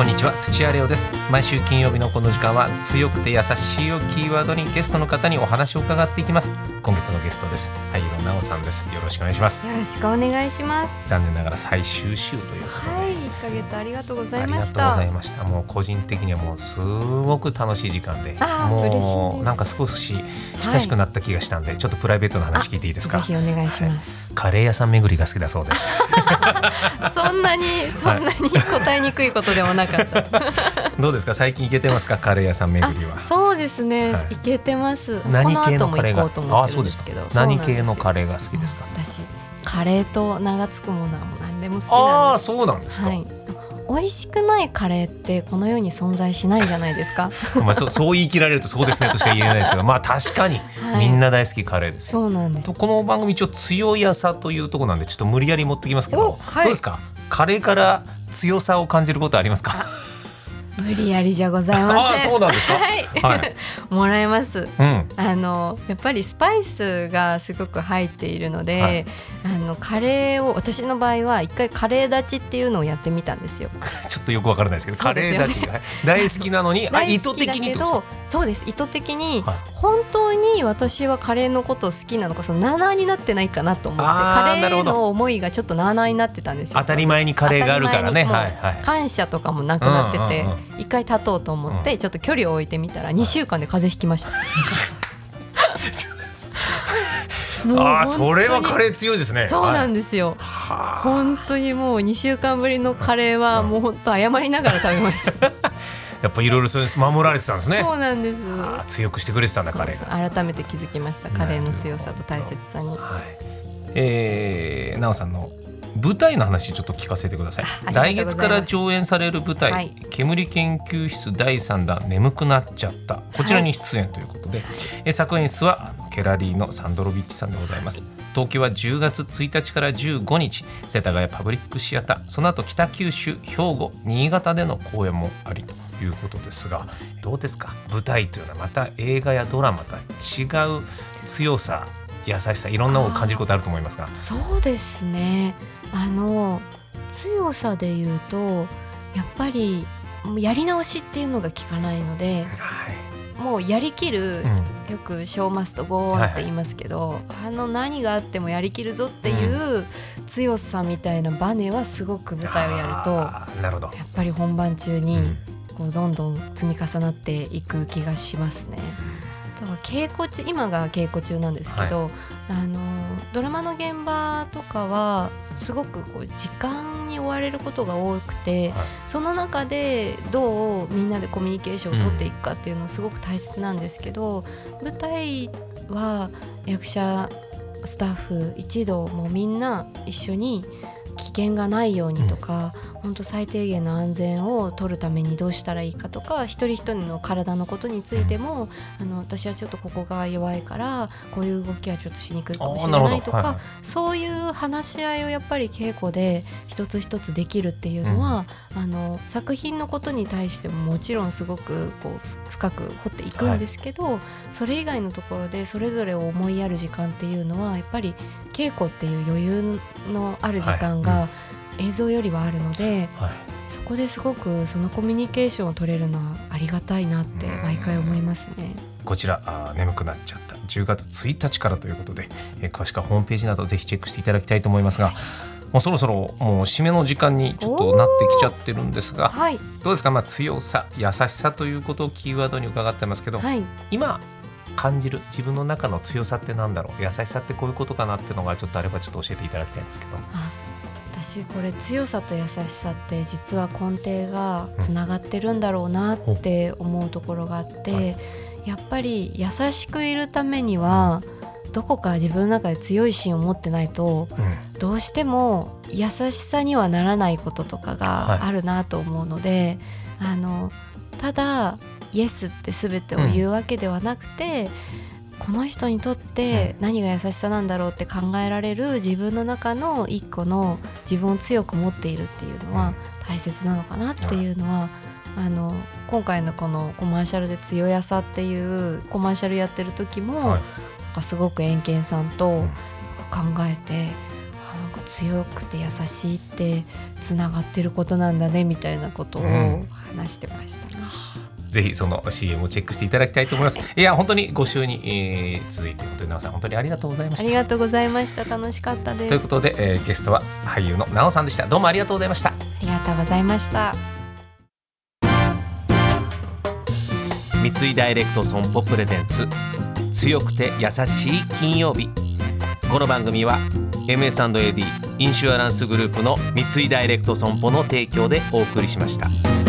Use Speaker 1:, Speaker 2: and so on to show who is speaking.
Speaker 1: こんにちは土屋レオです毎週金曜日のこの時間は強くて優しいをキーワードにゲストの方にお話を伺っていきます今月のゲストです俳優の奈緒さんですよろしくお願いします
Speaker 2: よろしくお願いします。
Speaker 1: 残念ながら最終週ということで、
Speaker 2: はい、一ヶ月ありがとうござい
Speaker 1: ありがとう
Speaker 2: ました。
Speaker 1: ございました。もう個人的にはもうすごく楽しい時間で、
Speaker 2: あー嬉しいで
Speaker 1: も
Speaker 2: す
Speaker 1: うなんか少し親しくなった気がしたんで、ちょっとプライベートな話聞いていいですか？
Speaker 2: ぜひお願いします。
Speaker 1: カレー屋さん巡りが好きだそうで す。
Speaker 2: そんなにそんなに答えにくいことでもなかった。
Speaker 1: どうですか？最近行けてますか？カレー屋さん巡りは。
Speaker 2: そうですね、
Speaker 1: はい
Speaker 2: い、けてます。こ
Speaker 1: 何
Speaker 2: の
Speaker 1: 系のカレーが？
Speaker 2: 後も行こうと思ってるんですけど。
Speaker 1: 何系のカ
Speaker 2: レ
Speaker 1: レーが好きですか？
Speaker 2: 私カレーと名が付くものはもう何でも好き
Speaker 1: ああ
Speaker 2: なんです。
Speaker 1: そうなんですか。
Speaker 2: はい。美味しくないカレーってこの世に存在しないじゃないですか。
Speaker 1: まあそう そう言い切られるとそうですねとしか言えないですけど、まあ確かに
Speaker 2: はい
Speaker 1: みんな大好きカレーですよ。
Speaker 2: そうなんです。
Speaker 1: とこの番組一応強い朝というところなんでちょっと無理やり持ってきますけど、
Speaker 2: おはい
Speaker 1: どうですか？カレーから強さを感じることありますか？
Speaker 2: 無理やりじゃございま
Speaker 1: あ
Speaker 2: せん。
Speaker 1: そうなんですか？
Speaker 2: はい。
Speaker 1: はい、
Speaker 2: もらえます。
Speaker 1: うん、
Speaker 2: あのやっぱりスパイスがすごく入っているので、
Speaker 1: はい。
Speaker 2: あのカレーを私の場合は一回カレー立ちっていうのをやってみたんですよ。
Speaker 1: ちょっとよくわからないですけど
Speaker 2: ね。
Speaker 1: レー立ちが大好きなのにあ 意図的に
Speaker 2: そうです。意図的に、
Speaker 1: はい
Speaker 2: 本当に私はカレーのことを好きなのかそのなーなーになってないかなと思ってカレーの思いがちょっとなーなーになってたんですよ。
Speaker 1: 当たり前にカレーがあるからね。
Speaker 2: 感謝とかもなくなってて、一回立とうと思って、ちょっと距離を置いてみたら2週間で風邪ひきました。
Speaker 1: あそれはカレー強いですね。
Speaker 2: そうなん
Speaker 1: で
Speaker 2: ですよ。本当にもう2週間ぶりのカレーはもう本当謝りながら食べました。
Speaker 1: あやっぱいろいろそうです。守られてたんですね。
Speaker 2: そうなんです。
Speaker 1: 強くしてくれてたんだカレー
Speaker 2: そう。
Speaker 1: が
Speaker 2: 改めて気づきました。カレーの強さと大切さに。
Speaker 1: はい。えー、奈緒さんの舞台の話ちょっと聞かせてください。来月から上演される舞台、
Speaker 2: はい。
Speaker 1: 煙研究室第3弾眠くなっちゃった。こちらに出演ということで、えー作演出はケラリーのサンドロビッチさんでございます東京は10月1日から15日世田谷パブリックシアターその後北九州兵庫新潟での公演もありということですがどうですか？舞台というのはまた映画やドラマとは違う強さ優しさいろんなものを感じることあると思いますが。
Speaker 2: そうですね。あの強さで言うとやっぱりやり直しっていうのが効かないので
Speaker 1: はい
Speaker 2: もうやりきる、
Speaker 1: うん。
Speaker 2: よく「ショーマストゴーン」って言いますけど、あの何があってもやりきるぞっていう強さみたいなバネはすごく舞台をやると
Speaker 1: なるほど、
Speaker 2: っぱり本番中に
Speaker 1: うん。
Speaker 2: こうどんどん積み重なっていく気がしますね。稽古中今が稽古中なんですけど、あのドラマの現場とかはすごくこう時間に追われることが多くて、
Speaker 1: はい。
Speaker 2: その中でどうみんなでコミュニケーションを取っていくかっていうのすごく大切なんですけど、舞台は役者スタッフ一同もうみんな一緒に危険がないようにとか、本当最低限の安全を取るためにどうしたらいいかとか一人一人の体のことについても、あの私はちょっとここが弱いからこういう動きはちょっとしにくいかもしれないとか、
Speaker 1: どはいはい。
Speaker 2: そういう話し合いをやっぱり稽古で一つ一つできるっていうのは、あの作品のことに対してももちろんすごくこうふ深く掘っていくんですけど、それ以外のところでそれぞれを思いやる時間っていうのはやっぱり稽古っていう余裕のある時間
Speaker 1: は
Speaker 2: が映像よりはあるので、
Speaker 1: はい。
Speaker 2: そこですごくそのコミュニケーションを取れるのはありがたいなって毎回思いますね。
Speaker 1: こちらあー眠くなっちゃった。10月1日からということで、えー詳しくはホームページなどぜひチェックしていただきたいと思いますがもうそろそろもう締めの時間にちょっとなってきちゃってるんですが
Speaker 2: はい、
Speaker 1: どうですか、まあ、強さ優しさということをキーワードに伺ってますけど、
Speaker 2: はい、
Speaker 1: 今感じる自分の中の強さってなんだろう？優しさってこういうことかなっていうのがちょっとあればちょっと教えていただきたいんですけど。
Speaker 2: あ私これ強さと優しさって実は根底がつながってるんだろうなって思うところがあって、
Speaker 1: はい。
Speaker 2: やっぱり優しくいるためにはどこか自分の中で強い芯を持ってないと
Speaker 1: うん。
Speaker 2: どうしても優しさにはならないこととか
Speaker 1: はい。
Speaker 2: があるなと思うので、あのただイエスって全てを言うわけではなくて、この人にとって何が優しさなんだろうって考えられる自分の中の一個の自分を強く持っているっていうのは大切なのかなっていうのは、あの今回のこのコマーシャルで「強やさ」っていうコマーシャルやってる時も、
Speaker 1: はい。
Speaker 2: なんかすごく円健さんと
Speaker 1: うん。
Speaker 2: 考えて、あなんか強くて優しいってつながってることなんだねみたいなことを
Speaker 1: うん。
Speaker 2: 話してました、
Speaker 1: ぜひその CM をチェックしていただきたいと思います。いや本当にご週に、えー続いているという皆さん本当にありがとうございました。
Speaker 2: ありがとうございました楽しかったです
Speaker 1: ということで、えーゲストは俳優のなおさんでした。どうもありがとうございました。
Speaker 2: ありがとうございました
Speaker 1: 三井ダイレクト損保プレゼンツ強くて優しい金曜日この番組は MS&AD インシュアランスグループの三井ダイレクト損保の提供でお送りしました。